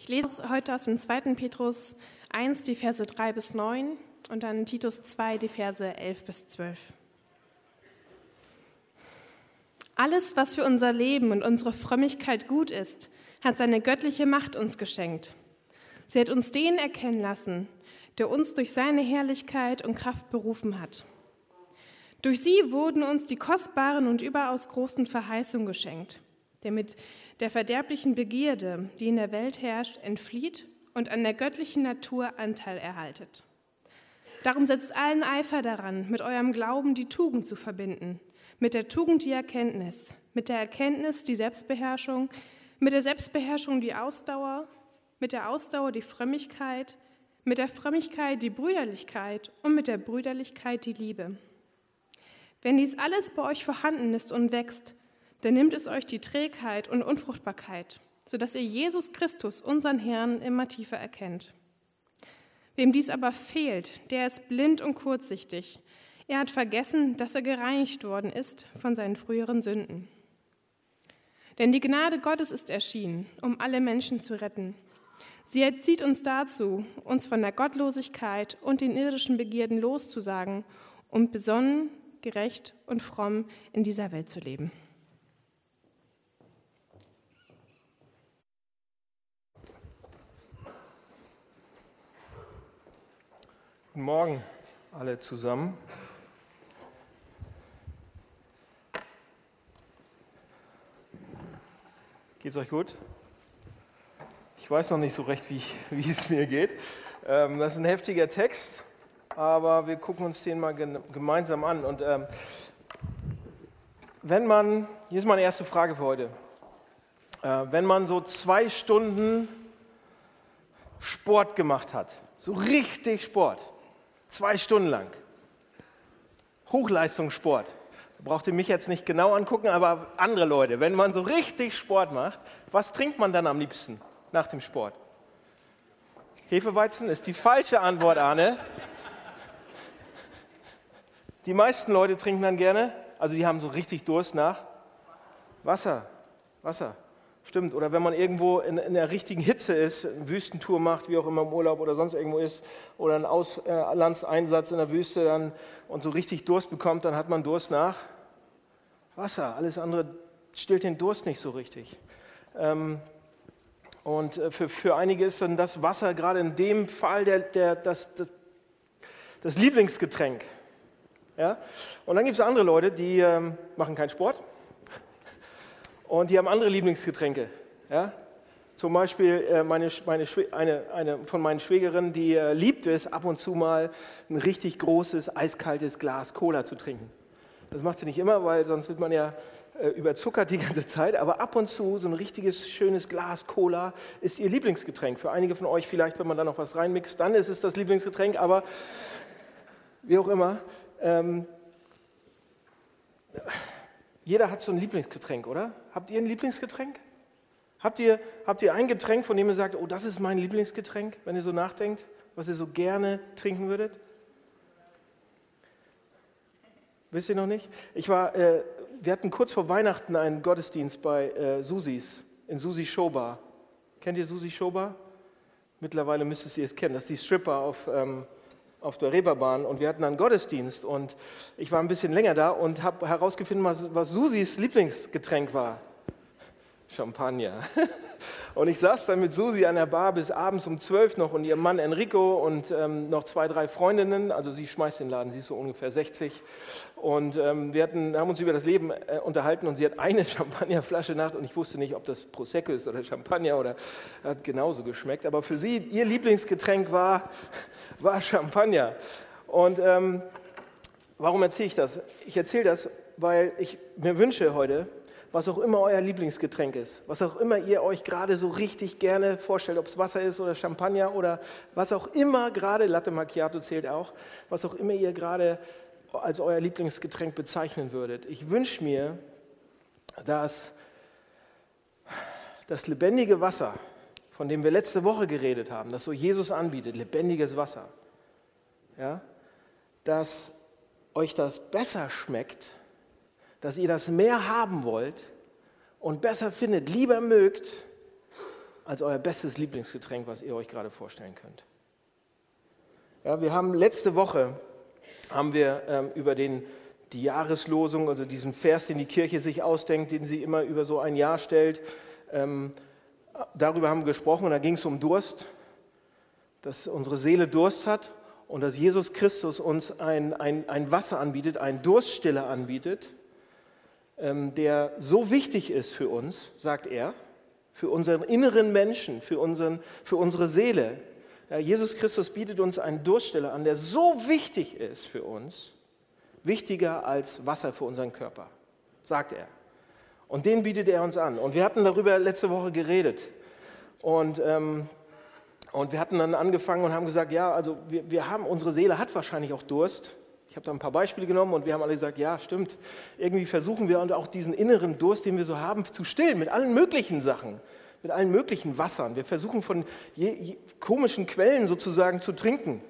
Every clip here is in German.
Ich lese heute aus dem 2. Petrus 1 die Verse 3 bis 9 und dann Titus 2 die Verse 11 bis 12. Alles, was für unser Leben und unsere Frömmigkeit gut ist, hat seine göttliche Macht uns geschenkt. Sie hat uns den erkennen lassen, der uns durch seine Herrlichkeit und Kraft berufen hat. Durch sie wurden uns die kostbaren und überaus großen Verheißungen geschenkt, damit der verderblichen Begierde, die in der Welt herrscht, entflieht und an der göttlichen Natur Anteil erhaltet. Darum setzt allen Eifer daran, mit eurem Glauben die Tugend zu verbinden, mit der Tugend die Erkenntnis, mit der Erkenntnis die Selbstbeherrschung, mit der Selbstbeherrschung die Ausdauer, mit der Ausdauer die Frömmigkeit, mit der Frömmigkeit die Brüderlichkeit und mit der Brüderlichkeit die Liebe. Wenn dies alles bei euch vorhanden ist und wächst, dann nimmt es euch die Trägheit und Unfruchtbarkeit, sodass ihr Jesus Christus, unseren Herrn, immer tiefer erkennt. Wem dies aber fehlt, der ist blind und kurzsichtig. Er hat vergessen, dass er gereinigt worden ist von seinen früheren Sünden. Denn die Gnade Gottes ist erschienen, um alle Menschen zu retten. Sie erzieht uns dazu, uns von der Gottlosigkeit und den irdischen Begierden loszusagen und besonnen, gerecht und fromm in dieser Welt zu leben. Guten Morgen alle zusammen. Geht es euch gut? Ich weiß noch nicht so recht, wie, ich, wie es mir geht. Ähm, das ist ein heftiger Text, aber wir gucken uns den mal gemeinsam an. Und ähm, wenn man, hier ist meine erste Frage für heute, äh, wenn man so zwei Stunden Sport gemacht hat, so richtig Sport, Zwei Stunden lang. Hochleistungssport. Braucht ihr mich jetzt nicht genau angucken, aber andere Leute, wenn man so richtig Sport macht, was trinkt man dann am liebsten nach dem Sport? Hefeweizen ist die falsche Antwort, Arne. Die meisten Leute trinken dann gerne, also die haben so richtig Durst nach Wasser. Wasser. Stimmt, oder wenn man irgendwo in, in, der richtigen Hitze ist, eine Wüstentour macht, wie auch immer im Urlaub oder sonst irgendwo ist, oder einen Auslandseinsatz in der Wüste dann, und so richtig Durst bekommt, dann hat man Durst nach Wasser. Alles andere stillt den Durst nicht so richtig. Ähm, und äh, für, für einige ist dann das Wasser gerade in dem Fall der, der, das, das, das Lieblingsgetränk. Ja? Und dann gibt es andere Leute, die ähm, machen keinen Sport und die haben andere Lieblingsgetränke. Ja? Zum Beispiel äh, meine, meine, eine, eine von meinen Schwägerinnen, die äh, liebt es, ab und zu mal ein richtig großes, eiskaltes Glas Cola zu trinken. Das macht sie nicht immer, weil sonst wird man ja äh, überzuckert die ganze Zeit. Aber ab und zu so ein richtiges, schönes Glas Cola ist ihr Lieblingsgetränk. Für einige von euch vielleicht, wenn man da noch was reinmixt, dann ist es das Lieblingsgetränk. Aber wie auch immer. Ähm, jeder hat so ein Lieblingsgetränk, oder? Habt ihr ein Lieblingsgetränk? Habt ihr, habt ihr ein Getränk, von dem ihr sagt, oh, das ist mein Lieblingsgetränk, wenn ihr so nachdenkt, was ihr so gerne trinken würdet? Wisst ihr noch nicht? Ich war, äh, wir hatten kurz vor Weihnachten einen Gottesdienst bei äh, Susis, in Susi Showbar. Kennt ihr Susi Showbar? Mittlerweile müsstet ihr es kennen. Das ist die Stripper auf, ähm, auf der Reeperbahn und wir hatten einen Gottesdienst und ich war ein bisschen länger da und habe herausgefunden, was, was Susis Lieblingsgetränk war. Champagner. Und ich saß dann mit Susi an der Bar bis abends um zwölf noch und ihr Mann Enrico und ähm, noch zwei, drei Freundinnen. Also sie schmeißt den Laden, sie ist so ungefähr 60. Und ähm, wir hatten, haben uns über das Leben äh, unterhalten und sie hat eine Champagnerflasche nach und ich wusste nicht, ob das Prosecco ist oder Champagner oder hat genauso geschmeckt. Aber für sie, ihr Lieblingsgetränk war, war Champagner. Und ähm, warum erzähle ich das? Ich erzähle das, weil ich mir wünsche heute, was auch immer euer Lieblingsgetränk ist, was auch immer ihr euch gerade so richtig gerne vorstellt, ob es Wasser ist oder Champagner oder was auch immer gerade, Latte Macchiato zählt auch, was auch immer ihr gerade als euer Lieblingsgetränk bezeichnen würdet. Ich wünsche mir, dass das lebendige Wasser, von dem wir letzte Woche geredet haben, das so Jesus anbietet, lebendiges Wasser, ja, dass euch das besser schmeckt dass ihr das mehr haben wollt und besser findet, lieber mögt, als euer bestes Lieblingsgetränk, was ihr euch gerade vorstellen könnt. Ja, wir haben letzte Woche haben wir ähm, über den, die Jahreslosung, also diesen Vers, den die Kirche sich ausdenkt, den sie immer über so ein Jahr stellt, ähm, darüber haben wir gesprochen und da ging es um Durst, dass unsere Seele Durst hat und dass Jesus Christus uns ein, ein, ein Wasser anbietet, ein Durststiller anbietet, der so wichtig ist für uns, sagt er, für unseren inneren Menschen, für, unseren, für unsere Seele. Jesus Christus bietet uns einen Durststiller an, der so wichtig ist für uns, wichtiger als Wasser für unseren Körper, sagt er. Und den bietet er uns an. Und wir hatten darüber letzte Woche geredet. Und, ähm, und wir hatten dann angefangen und haben gesagt, ja, also wir, wir haben, unsere Seele hat wahrscheinlich auch Durst. Ich habe da ein paar Beispiele genommen und wir haben alle gesagt, ja, stimmt. Irgendwie versuchen wir auch diesen inneren Durst, den wir so haben, zu stillen mit allen möglichen Sachen, mit allen möglichen Wassern. Wir versuchen von je, je, komischen Quellen sozusagen zu trinken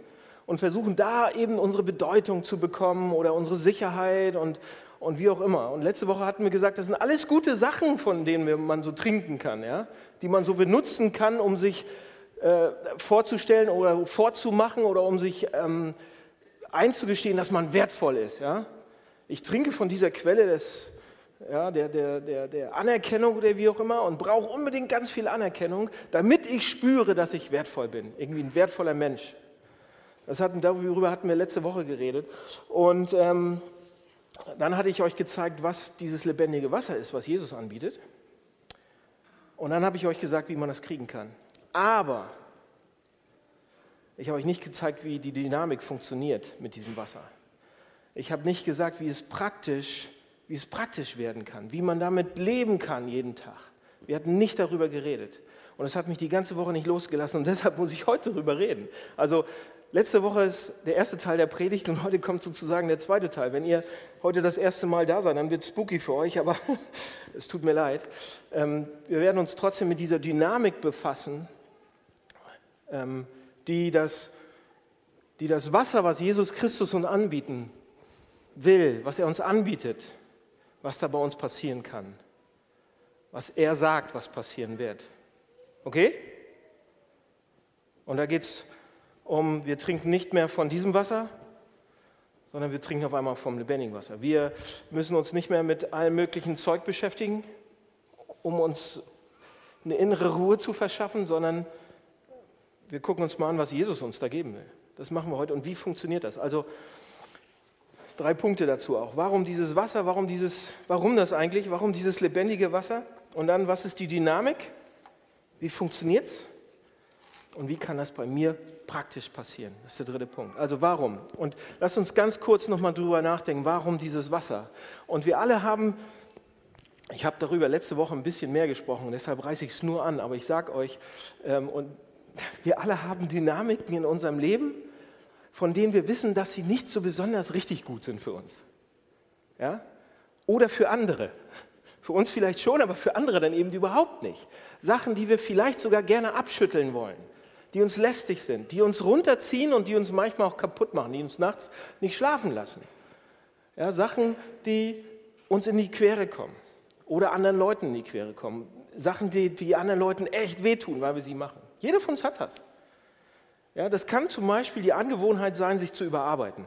und versuchen da eben unsere Bedeutung zu bekommen oder unsere Sicherheit und, und wie auch immer. Und letzte Woche hatten wir gesagt, das sind alles gute Sachen, von denen man so trinken kann, ja? die man so benutzen kann, um sich äh, vorzustellen oder vorzumachen oder um sich ähm, einzugestehen, dass man wertvoll ist. Ja? Ich trinke von dieser Quelle des, ja, der, der, der, der Anerkennung oder wie auch immer und brauche unbedingt ganz viel Anerkennung, damit ich spüre, dass ich wertvoll bin, irgendwie ein wertvoller Mensch. Das hatten, darüber hatten wir letzte Woche geredet. Und ähm, dann hatte ich euch gezeigt, was dieses lebendige Wasser ist, was Jesus anbietet. Und dann habe ich euch gesagt, wie man das kriegen kann. Aber ich habe euch nicht gezeigt, wie die Dynamik funktioniert mit diesem Wasser. Ich habe nicht gesagt, wie es praktisch, wie es praktisch werden kann, wie man damit leben kann jeden Tag. Wir hatten nicht darüber geredet. Und es hat mich die ganze Woche nicht losgelassen und deshalb muss ich heute darüber reden. Also letzte Woche ist der erste Teil der Predigt und heute kommt sozusagen der zweite Teil. Wenn ihr heute das erste Mal da seid, dann wird es spooky für euch, aber es tut mir leid. Ähm, wir werden uns trotzdem mit dieser Dynamik befassen, ähm, die das, die das Wasser, was Jesus Christus uns anbieten will, was er uns anbietet, was da bei uns passieren kann, was er sagt, was passieren wird. Okay? Und da geht es um, wir trinken nicht mehr von diesem Wasser, sondern wir trinken auf einmal vom lebendigen Wasser. Wir müssen uns nicht mehr mit allem möglichen Zeug beschäftigen, um uns eine innere Ruhe zu verschaffen, sondern wir gucken uns mal an, was Jesus uns da geben will. Das machen wir heute. Und wie funktioniert das? Also drei Punkte dazu auch. Warum dieses Wasser? Warum, dieses, warum das eigentlich? Warum dieses lebendige Wasser? Und dann, was ist die Dynamik? Wie funktioniert es? Und wie kann das bei mir praktisch passieren? Das ist der dritte Punkt. Also warum? Und lass uns ganz kurz nochmal drüber nachdenken, warum dieses Wasser? Und wir alle haben, ich habe darüber letzte Woche ein bisschen mehr gesprochen, deshalb reiße ich es nur an, aber ich sage euch, ähm, und wir alle haben Dynamiken in unserem Leben, von denen wir wissen, dass sie nicht so besonders richtig gut sind für uns. Ja? Oder für andere. Für uns vielleicht schon, aber für andere dann eben überhaupt nicht. Sachen, die wir vielleicht sogar gerne abschütteln wollen, die uns lästig sind, die uns runterziehen und die uns manchmal auch kaputt machen, die uns nachts nicht schlafen lassen. Ja, Sachen, die uns in die Quere kommen oder anderen Leuten in die Quere kommen. Sachen, die, die anderen Leuten echt wehtun, weil wir sie machen. Jeder von uns hat das. Ja, das kann zum Beispiel die Angewohnheit sein, sich zu überarbeiten.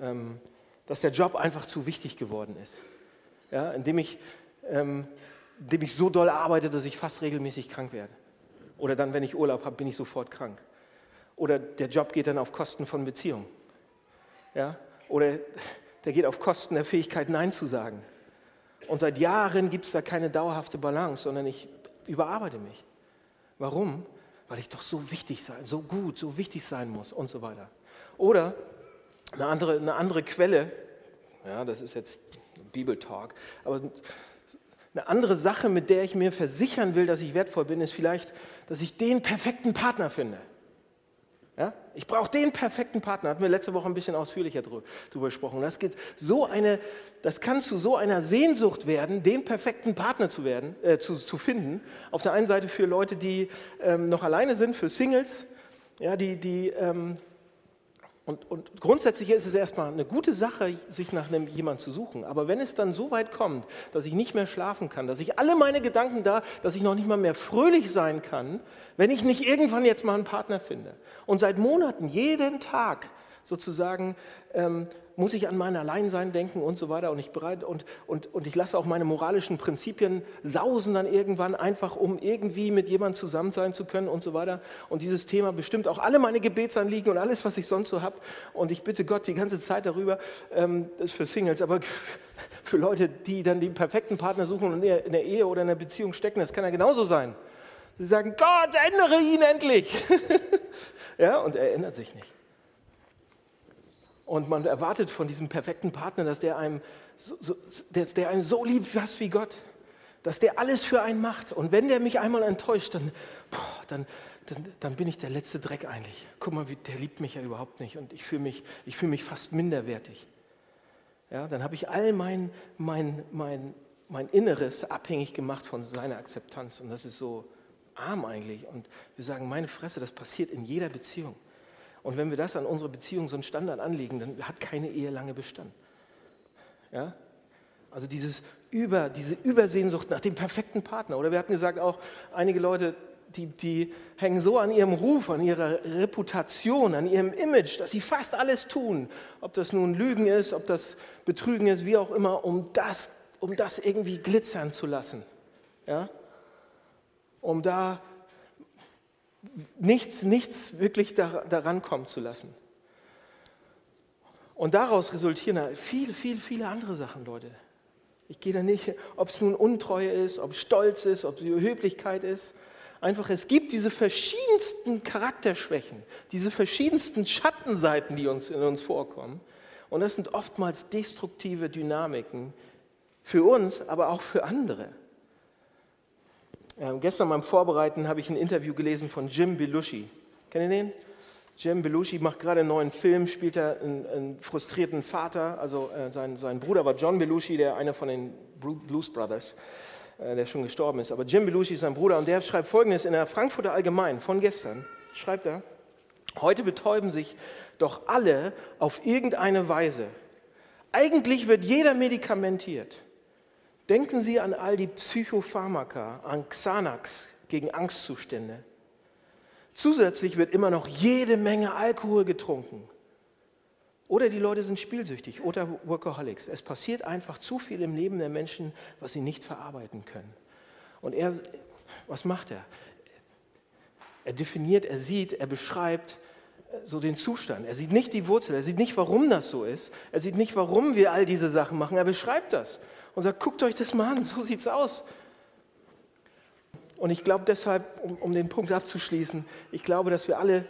Ähm, dass der Job einfach zu wichtig geworden ist. Ja, indem, ich, ähm, indem ich so doll arbeite, dass ich fast regelmäßig krank werde. Oder dann, wenn ich Urlaub habe, bin ich sofort krank. Oder der Job geht dann auf Kosten von Beziehungen. Ja? Oder der geht auf Kosten der Fähigkeit, Nein zu sagen. Und seit Jahren gibt es da keine dauerhafte Balance, sondern ich überarbeite mich. Warum? Weil ich doch so wichtig sein, so gut, so wichtig sein muss und so weiter. Oder eine andere, eine andere Quelle, ja, das ist jetzt Bibeltalk, aber eine andere Sache, mit der ich mir versichern will, dass ich wertvoll bin, ist vielleicht, dass ich den perfekten Partner finde. Ja? Ich brauche den perfekten Partner. Hatten wir letzte Woche ein bisschen ausführlicher darüber gesprochen. Das, geht so eine, das kann zu so einer Sehnsucht werden, den perfekten Partner zu, werden, äh, zu, zu finden. Auf der einen Seite für Leute, die ähm, noch alleine sind, für Singles, ja, die, die, ähm, Und, und, grundsätzlich ist es erstmal eine gute Sache, sich nach einem jemand zu suchen. Aber wenn es dann so weit kommt, dass ich nicht mehr schlafen kann, dass ich alle meine Gedanken da, dass ich noch nicht mal mehr fröhlich sein kann, wenn ich nicht irgendwann jetzt mal einen Partner finde. Und seit Monaten, jeden Tag sozusagen ähm, muss ich an mein Alleinsein denken und so weiter und ich, bereit, und, und, und ich lasse auch meine moralischen Prinzipien sausen dann irgendwann einfach, um irgendwie mit jemandem zusammen sein zu können und so weiter. Und dieses Thema bestimmt auch alle meine Gebetsanliegen und alles, was ich sonst so habe. Und ich bitte Gott die ganze Zeit darüber, ähm, das ist für Singles, aber für Leute, die dann den perfekten Partner suchen und in der Ehe oder in der Beziehung stecken, das kann ja genauso sein. Sie sagen, Gott, ändere ihn endlich. ja, und er ändert sich nicht. Und man erwartet von diesem perfekten Partner, dass der einem so, so, dass der einen so liebt fast wie Gott, dass der alles für einen macht. Und wenn der mich einmal enttäuscht, dann, boah, dann, dann, dann, bin ich der letzte Dreck eigentlich. Guck mal, der liebt mich ja überhaupt nicht und ich fühle mich, fühl mich fast minderwertig. Ja, dann habe ich all mein, mein, mein, mein Inneres abhängig gemacht von seiner Akzeptanz. Und das ist so arm eigentlich. Und wir sagen, meine Fresse, das passiert in jeder Beziehung. Und wenn wir das an unsere Beziehung so einen Standard anlegen, dann hat keine Ehe lange bestanden. Ja? Also dieses Über, diese Übersehnsucht nach dem perfekten Partner. Oder wir hatten gesagt auch, einige Leute, die, die hängen so an ihrem Ruf, an ihrer Reputation, an ihrem Image, dass sie fast alles tun. Ob das nun Lügen ist, ob das Betrügen ist, wie auch immer, um das, um das irgendwie glitzern zu lassen. Ja? Um da nichts, nichts wirklich daran kommen zu lassen. Und daraus resultieren viele, viele, viele andere Sachen, Leute. Ich gehe da nicht, ob es nun Untreue ist, ob Stolz ist, ob es Überheblichkeit ist. Einfach, es gibt diese verschiedensten Charakterschwächen, diese verschiedensten Schattenseiten, die uns in uns vorkommen. Und das sind oftmals destruktive Dynamiken für uns, aber auch für andere. Ähm, gestern beim Vorbereiten habe ich ein Interview gelesen von Jim Belushi. Kennt ihr den? Jim Belushi macht gerade einen neuen Film, spielt er einen, einen frustrierten Vater. Also äh, sein, sein, Bruder war John Belushi, der einer von den Blues Brothers, äh, der schon gestorben ist. Aber Jim Belushi ist sein Bruder und der schreibt Folgendes in der Frankfurter Allgemein von gestern. Schreibt er, heute betäuben sich doch alle auf irgendeine Weise. Eigentlich wird jeder medikamentiert. Denken Sie an all die Psychopharmaka, an Xanax gegen Angstzustände. Zusätzlich wird immer noch jede Menge Alkohol getrunken. Oder die Leute sind spielsüchtig oder Workaholics. Es passiert einfach zu viel im Leben der Menschen, was sie nicht verarbeiten können. Und er, was macht er? Er definiert, er sieht, er beschreibt so den Zustand. Er sieht nicht die Wurzel, er sieht nicht, warum das so ist. Er sieht nicht, warum wir all diese Sachen machen. Er beschreibt das und sagt, guckt euch das mal an, so sieht es aus. Und ich glaube deshalb, um, um, den Punkt abzuschließen, ich glaube, dass wir alle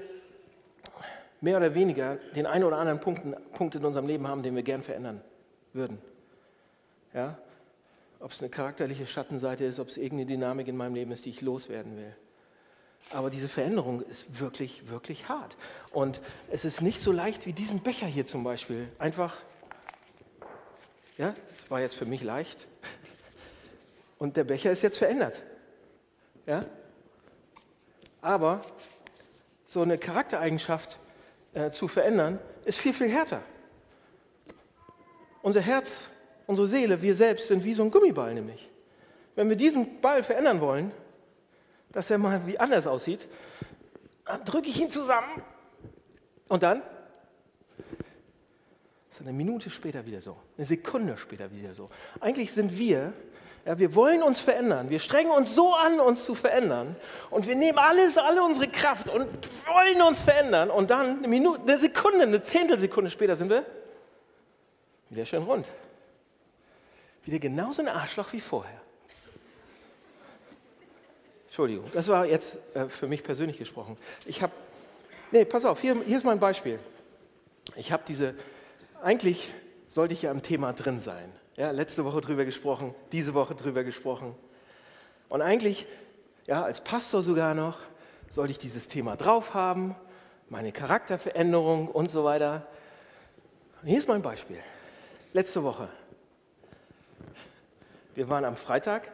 mehr oder weniger den einen oder anderen Punkt, Punkt in unserem Leben haben, den wir gern verändern würden. Ja? Ob es eine charakterliche Schattenseite ist, ob es irgendeine Dynamik in meinem Leben ist, die ich loswerden will. Aber diese Veränderung ist wirklich, wirklich hart. Und es ist nicht so leicht wie diesen Becher hier zum Beispiel. Einfach ja, das war jetzt für mich leicht. Und der Becher ist jetzt verändert. Ja? Aber so eine Charaktereigenschaft äh, zu verändern, ist viel, viel härter. Unser Herz, unsere Seele, wir selbst sind wie so ein Gummiball nämlich. Wenn wir diesen Ball verändern wollen, dass er mal wie anders aussieht, dann drücke ich ihn zusammen und dann ist eine Minute später wieder so, eine Sekunde später wieder so. Eigentlich sind wir, ja, wir wollen uns verändern, wir strengen uns so an, uns zu verändern und wir nehmen alles, alle unsere Kraft und wollen uns verändern und dann eine Minute, eine Sekunde, eine Zehntelsekunde später sind wir wieder schön rund. Wieder genauso ein Arschloch wie vorher. Entschuldigung, das war jetzt äh, für mich persönlich gesprochen. Ich habe, nee, pass auf, hier, hier ist mein Beispiel. Ich habe diese eigentlich sollte ich ja im Thema drin sein. Ja, letzte Woche drüber gesprochen, diese Woche drüber gesprochen. Und eigentlich, ja, als Pastor sogar noch, sollte ich dieses Thema drauf haben, meine Charakterveränderung und so weiter. Und hier ist mein Beispiel. Letzte Woche. Wir waren am Freitag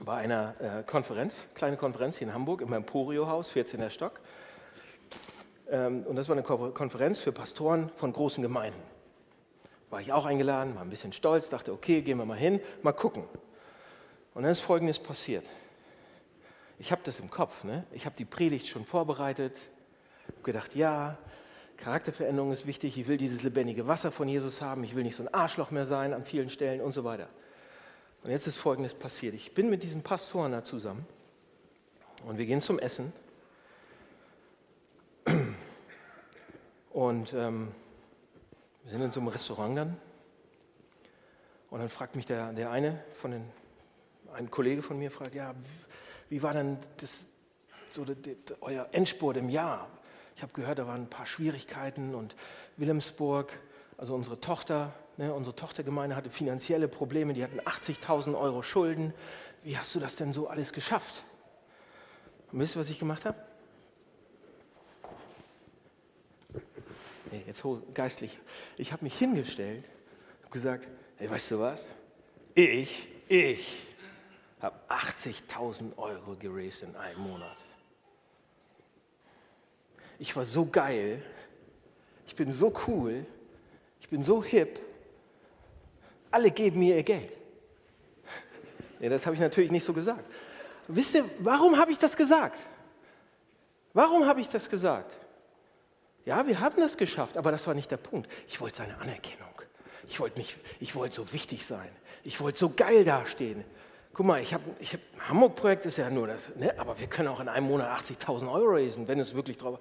bei einer äh, Konferenz, kleine Konferenz hier in Hamburg im Emporio-Haus, 14. Stock. Ähm, und das war eine Konferenz für Pastoren von großen Gemeinden. War ich auch eingeladen, war ein bisschen stolz, dachte, okay, gehen wir mal hin, mal gucken. Und dann ist Folgendes passiert. Ich habe das im Kopf, ne? ich habe die Predigt schon vorbereitet, habe gedacht, ja, Charakterveränderung ist wichtig, ich will dieses lebendige Wasser von Jesus haben, ich will nicht so ein Arschloch mehr sein an vielen Stellen und so weiter. Und jetzt ist Folgendes passiert. Ich bin mit diesen Pastoren da zusammen und wir gehen zum Essen. Und ähm, wir sind in so einem Restaurant dann. Und dann fragt mich der, der eine von den ein Kollege von mir fragt, ja, wie war denn das, so die, die, euer Endspurt im Jahr? Ich habe gehört, da waren ein paar Schwierigkeiten und Wilhelmsburg, also unsere Tochter, ne, unsere Tochtergemeinde hatte finanzielle Probleme, die hatten 80.000 Euro Schulden. Wie hast du das denn so alles geschafft? Und wisst ihr, was ich gemacht habe? Nee, jetzt geistlich. Ich habe mich hingestellt, habe gesagt, hey, weißt du was? Ich, ich habe 80.000 Euro geraced in einem Monat. Ich war so geil, ich bin so cool, ich bin so hip. Alle geben mir ihr Geld. Ja, das habe ich natürlich nicht so gesagt. Wisst ihr, warum habe ich das gesagt? Warum habe ich das gesagt? Ja, wir haben das geschafft, aber das war nicht der Punkt. Ich wollte seine Anerkennung. Ich wollte, mich, so wichtig sein. Ich wollte so geil dastehen. Guck mal, ich habe, ich hab, Hamburg-Projekt ist ja nur das, ne? aber wir können auch in einem Monat 80.000 Euro raisen, wenn es wirklich drauf.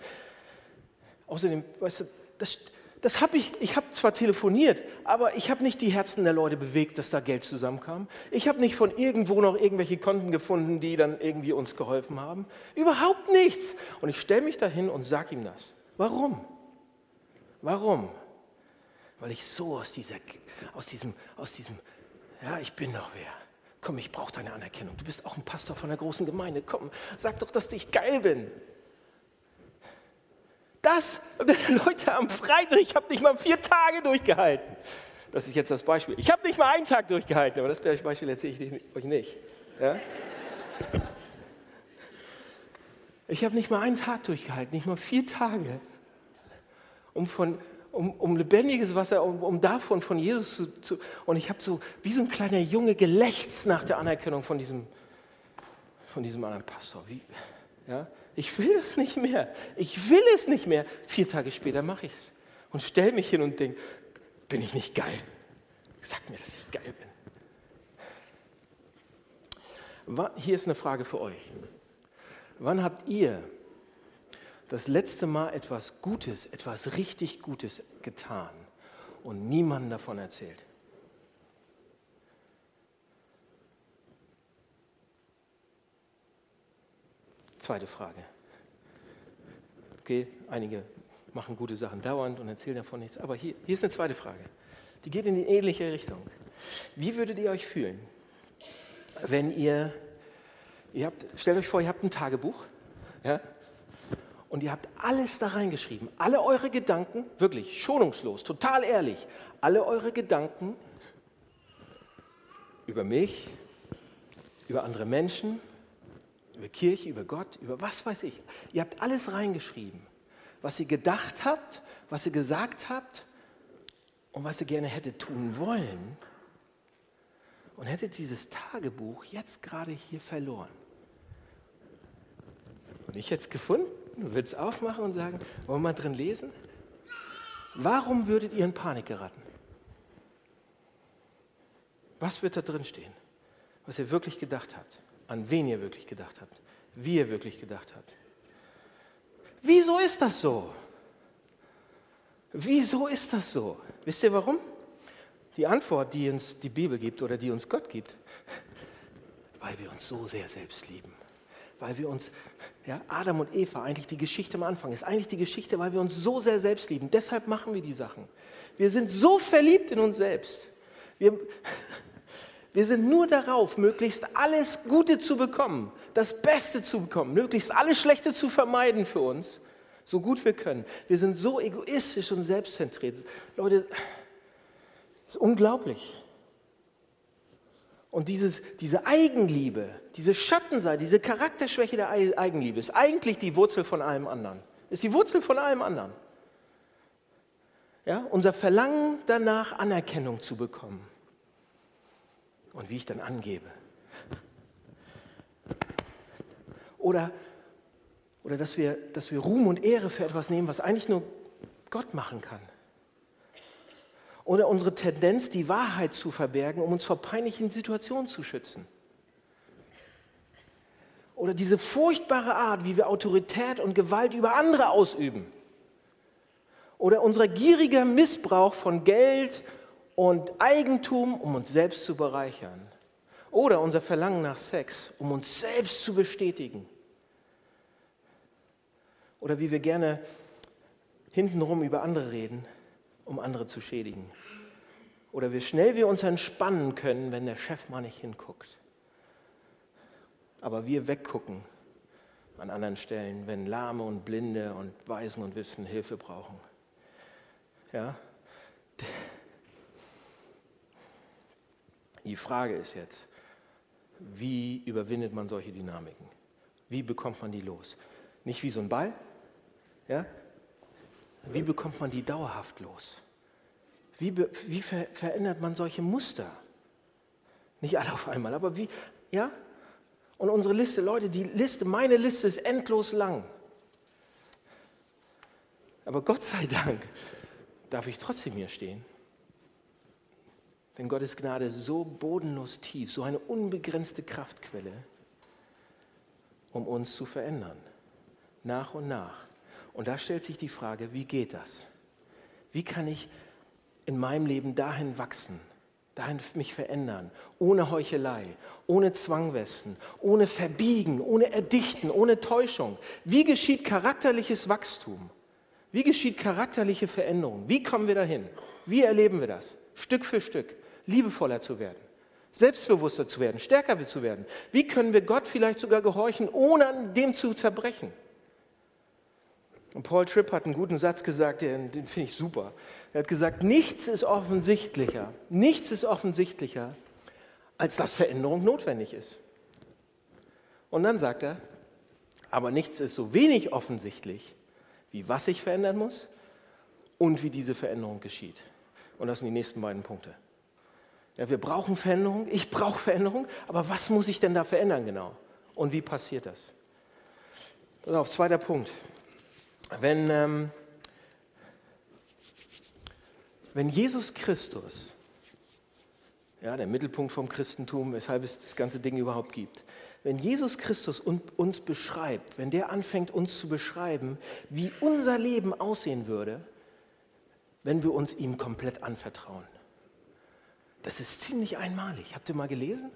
Außerdem, weißt du, das, das habe ich, ich habe zwar telefoniert, aber ich habe nicht die Herzen der Leute bewegt, dass da Geld zusammenkam. Ich habe nicht von irgendwo noch irgendwelche Konten gefunden, die dann irgendwie uns geholfen haben. Überhaupt nichts. Und ich stelle mich dahin und sage ihm das. Warum? Warum? Weil ich so aus, dieser, aus, diesem, aus diesem, ja, ich bin doch wer. Komm, ich brauche deine Anerkennung. Du bist auch ein Pastor von einer großen Gemeinde. Komm, sag doch, dass ich geil bin. Das, Leute, am Freitag, ich habe nicht mal vier Tage durchgehalten. Das ist jetzt das Beispiel. Ich habe nicht mal einen Tag durchgehalten, aber das Beispiel erzähle ich euch nicht. Ja? Ich habe nicht mal einen Tag durchgehalten, nicht mal vier Tage, um von, um, um lebendiges Wasser, um, um, davon von Jesus zu. zu und ich habe so wie so ein kleiner Junge gelächzt nach der Anerkennung von diesem, von diesem anderen Pastor. Wie, ja? Ich will das nicht mehr. Ich will es nicht mehr. Vier Tage später mache ich es und stelle mich hin und denke, bin ich nicht geil? Sag mir, dass ich geil bin. Hier ist eine Frage für euch. Wann habt ihr das letzte Mal etwas Gutes, etwas richtig Gutes getan und niemandem davon erzählt? Zweite Frage. Okay, einige machen gute Sachen dauernd und erzählen davon nichts. Aber hier, hier ist eine zweite Frage. Die geht in die ähnliche Richtung. Wie würdet ihr euch fühlen, wenn ihr, ihr habt, stellt euch vor, ihr habt ein Tagebuch, ja, und ihr habt alles da reingeschrieben, alle eure Gedanken, wirklich schonungslos, total ehrlich, alle eure Gedanken über mich, über andere Menschen, über Kirche, über Gott, über was weiß ich. Ihr habt alles reingeschrieben, was ihr gedacht habt, was ihr gesagt habt und was ihr gerne hättet tun wollen. Und hättet dieses Tagebuch jetzt gerade hier verloren. Und ich hätte es gefunden, du würdest es aufmachen und sagen, wollen wir mal drin lesen? Warum würdet ihr in Panik geraten? Was wird da drin stehen, was ihr wirklich gedacht habt? an wen ihr wirklich gedacht habt, wie ihr wirklich gedacht habt. Wieso ist das so? Wieso ist das so? Wisst ihr warum? Die Antwort, die uns die Bibel gibt oder die uns Gott gibt, weil wir uns so sehr selbst lieben. Weil wir uns, ja, Adam und Eva, eigentlich die Geschichte am Anfang ist eigentlich die Geschichte, weil wir uns so sehr selbst lieben. Deshalb machen wir die Sachen. Wir sind so verliebt in uns selbst. Wir, wir sind nur darauf, möglichst alles Gute zu bekommen, das Beste zu bekommen, möglichst alles Schlechte zu vermeiden für uns, so gut wir können. Wir sind so egoistisch und selbstzentriert. Leute, das ist unglaublich. Und dieses, diese Eigenliebe, diese Schattenseite, diese Charakterschwäche der Eigenliebe ist eigentlich die Wurzel von allem anderen. Ist die Wurzel von allem anderen. Ja, unser Verlangen danach, Anerkennung zu bekommen. Und wie ich dann angebe. Oder, oder dass, wir, dass wir Ruhm und Ehre für etwas nehmen, was eigentlich nur Gott machen kann. Oder unsere Tendenz, die Wahrheit zu verbergen, um uns vor peinlichen Situationen zu schützen. Oder diese furchtbare Art, wie wir Autorität und Gewalt über andere ausüben. Oder unser gieriger Missbrauch von Geld und Eigentum, um uns selbst zu bereichern. Oder unser Verlangen nach Sex, um uns selbst zu bestätigen. Oder wie wir gerne hintenrum über andere reden, um andere zu schädigen. Oder wie schnell wir uns entspannen können, wenn der Chef mal nicht hinguckt. Aber wir weggucken an anderen Stellen, wenn Lahme und Blinde und Waisen und Wissen Hilfe brauchen. Ja? Die Frage ist jetzt, wie überwindet man solche Dynamiken? Wie bekommt man die los? Nicht wie so ein Ball, ja? Wie bekommt man die dauerhaft los? Wie, wie ver verändert man solche Muster? Nicht alle auf einmal, aber wie, ja? Und unsere Liste, Leute, die Liste, meine Liste ist endlos lang. Aber Gott sei Dank darf ich trotzdem hier stehen. Denn Gottes Gnade ist so bodenlos tief, so eine unbegrenzte Kraftquelle, um uns zu verändern. Nach und nach. Und da stellt sich die Frage, wie geht das? Wie kann ich in meinem Leben dahin wachsen, dahin mich verändern, ohne Heuchelei, ohne Zwangwesten, ohne Verbiegen, ohne Erdichten, ohne Täuschung? Wie geschieht charakterliches Wachstum? Wie geschieht charakterliche Veränderung? Wie kommen wir dahin? Wie erleben wir das? Stück für Stück, liebevoller zu werden, selbstbewusster zu werden, stärker zu werden. Wie können wir Gott vielleicht sogar gehorchen, ohne an dem zu zerbrechen? Und Paul Tripp hat einen guten Satz gesagt, den, den finde ich super. Er hat gesagt, nichts ist offensichtlicher, nichts ist offensichtlicher, als dass Veränderung notwendig ist. Und dann sagt er, aber nichts ist so wenig offensichtlich, wie was sich verändern muss und wie diese Veränderung geschieht. Und das sind die nächsten beiden Punkte. Ja, wir brauchen Veränderung, ich brauche Veränderung, aber was muss ich denn da verändern genau? Und wie passiert das? Pass auf, zweiter Punkt. Wenn, ähm, wenn Jesus Christus, ja, der Mittelpunkt vom Christentum, weshalb es das ganze Ding überhaupt gibt, wenn Jesus Christus uns beschreibt, wenn der anfängt uns zu beschreiben, wie unser Leben aussehen würde, wenn wir uns ihm komplett anvertrauen. Das ist ziemlich einmalig. Habt ihr mal gelesen?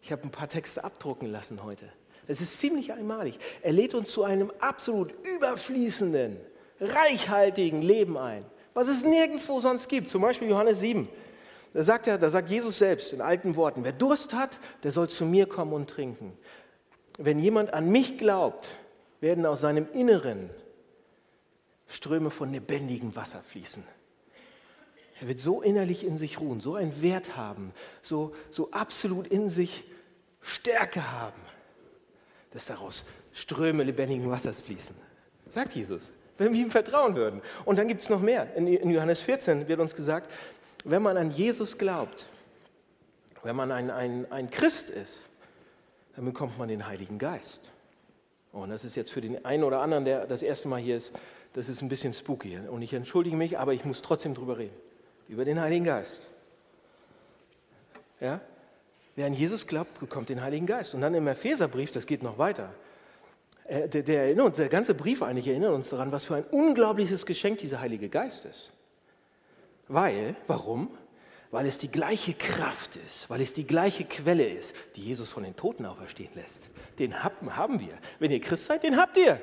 Ich habe ein paar Texte abdrucken lassen heute. Es ist ziemlich einmalig. Er lädt uns zu einem absolut überfließenden, reichhaltigen Leben ein, was es nirgendwo sonst gibt. Zum Beispiel Johannes 7. Da sagt, er, da sagt Jesus selbst in alten Worten, wer Durst hat, der soll zu mir kommen und trinken. Wenn jemand an mich glaubt, werden aus seinem Inneren Ströme von lebendigem Wasser fließen. Er wird so innerlich in sich ruhen, so einen Wert haben, so, so absolut in sich Stärke haben, dass daraus Ströme lebendigen Wassers fließen. Sagt Jesus, wenn wir ihm vertrauen würden. Und dann gibt es noch mehr. In Johannes 14 wird uns gesagt, wenn man an Jesus glaubt, wenn man ein, ein, ein Christ ist, dann bekommt man den Heiligen Geist. Und das ist jetzt für den einen oder anderen, der das erste Mal hier ist, das ist ein bisschen spooky. Und ich entschuldige mich, aber ich muss trotzdem drüber reden. Über den Heiligen Geist. Ja? Wer an Jesus glaubt, bekommt den Heiligen Geist. Und dann im Epheserbrief, das geht noch weiter. Äh, der, der, der ganze Brief eigentlich erinnert uns daran, was für ein unglaubliches Geschenk dieser Heilige Geist ist. Weil, warum? Weil es die gleiche Kraft ist, weil es die gleiche Quelle ist, die Jesus von den Toten auferstehen lässt. Den haben wir. Wenn ihr Christ seid, den habt ihr.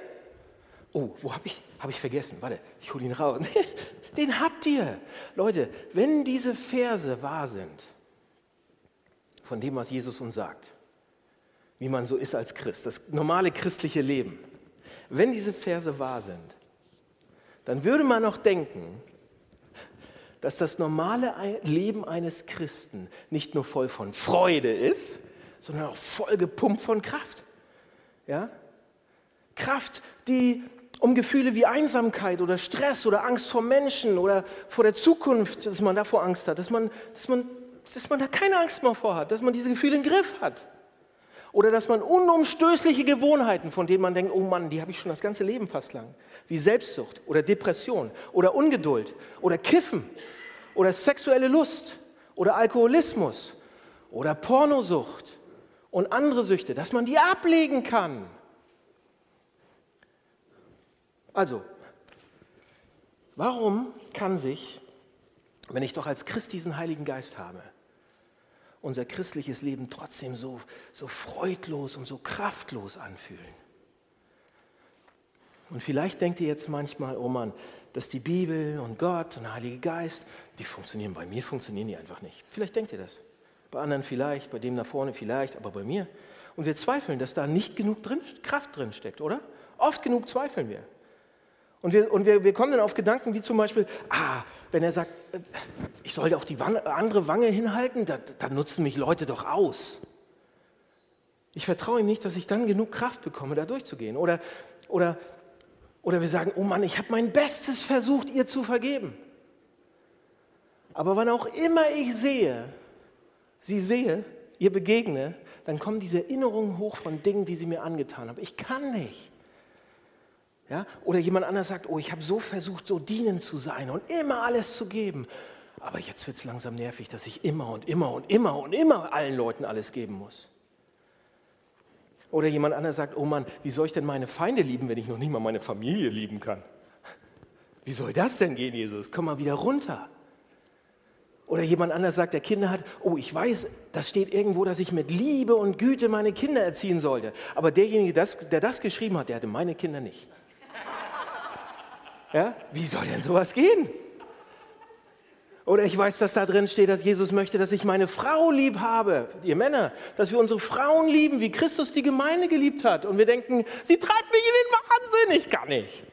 Oh, wo habe ich? Habe ich vergessen. Warte, ich hole ihn raus. Den habt ihr. Leute, wenn diese Verse wahr sind, von dem, was Jesus uns sagt, wie man so ist als Christ, das normale christliche Leben, wenn diese Verse wahr sind, dann würde man noch denken, dass das normale Leben eines Christen nicht nur voll von Freude ist, sondern auch voll gepumpt von Kraft. Ja? Kraft, die, um Gefühle wie Einsamkeit oder Stress oder Angst vor Menschen oder vor der Zukunft, dass man davor Angst hat, dass man, dass man, dass man da keine Angst mehr vor hat, dass man diese Gefühle im Griff hat. Oder dass man unumstößliche Gewohnheiten, von denen man denkt, oh Mann, die habe ich schon das ganze Leben fast lang, wie Selbstsucht oder Depression oder Ungeduld oder Kiffen oder sexuelle Lust oder Alkoholismus oder Pornosucht und andere Süchte, dass man die ablegen kann. Also, warum kann sich, wenn ich doch als Christ diesen Heiligen Geist habe, unser christliches Leben trotzdem so, so freudlos und so kraftlos anfühlen. Und vielleicht denkt ihr jetzt manchmal, oh Mann, dass die Bibel und Gott und der Heilige Geist, die funktionieren, bei mir funktionieren die einfach nicht. Vielleicht denkt ihr das. Bei anderen vielleicht, bei dem da vorne vielleicht, aber bei mir. Und wir zweifeln, dass da nicht genug drin, Kraft drin steckt, oder? Oft genug zweifeln wir. Und, wir, und wir, wir kommen dann auf Gedanken wie zum Beispiel, ah, wenn er sagt, äh, ich sollte auf die Wange, andere Wange hinhalten, da, da nutzen mich Leute doch aus. Ich vertraue ihm nicht, dass ich dann genug Kraft bekomme, da durchzugehen. Oder, oder, oder wir sagen, oh Mann, ich habe mein Bestes versucht, ihr zu vergeben. Aber wann auch immer ich sehe, sie sehe, ihr begegne, dann kommen diese Erinnerungen hoch von Dingen, die sie mir angetan haben. Ich kann nicht. Ja? Oder jemand anders sagt, oh, ich habe so versucht, so dienend zu sein und immer alles zu geben. Aber jetzt wird es langsam nervig, dass ich immer und immer und immer und immer allen Leuten alles geben muss. Oder jemand anders sagt, oh Mann, wie soll ich denn meine Feinde lieben, wenn ich noch nicht mal meine Familie lieben kann? Wie soll das denn gehen, Jesus? Komm mal wieder runter. Oder jemand anders sagt, der Kinder hat, oh, ich weiß, das steht irgendwo, dass ich mit Liebe und Güte meine Kinder erziehen sollte. Aber derjenige, der das geschrieben hat, der hatte meine Kinder nicht. Ja? Wie soll denn sowas gehen? Oder ich weiß, dass da drin steht, dass Jesus möchte, dass ich meine Frau lieb habe, ihr Männer, dass wir unsere Frauen lieben, wie Christus die Gemeinde geliebt hat. Und wir denken, sie treibt mich in den Wahnsinn, ich kann nicht.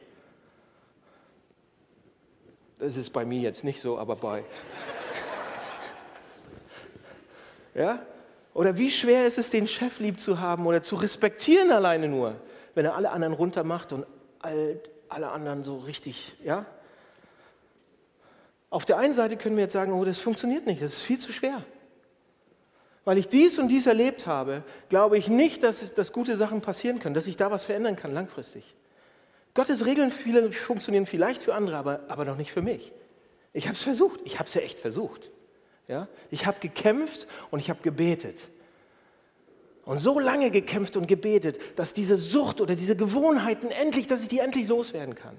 Das ist bei mir jetzt nicht so, aber bei. ja? Oder wie schwer ist es, den Chef lieb zu haben oder zu respektieren alleine nur, wenn er alle anderen runtermacht und all alle anderen so richtig, ja? Auf der einen Seite können wir jetzt sagen, oh, das funktioniert nicht, das ist viel zu schwer. Weil ich dies und dies erlebt habe, glaube ich nicht, dass, dass gute Sachen passieren können, dass ich da was verändern kann langfristig. Gottes Regeln viele, funktionieren vielleicht für andere, aber, aber noch nicht für mich. Ich habe es versucht, ich habe es ja echt versucht. Ja? Ich habe gekämpft und ich habe gebetet. Und so lange gekämpft und gebetet, dass diese Sucht oder diese Gewohnheiten endlich, dass ich die endlich loswerden kann.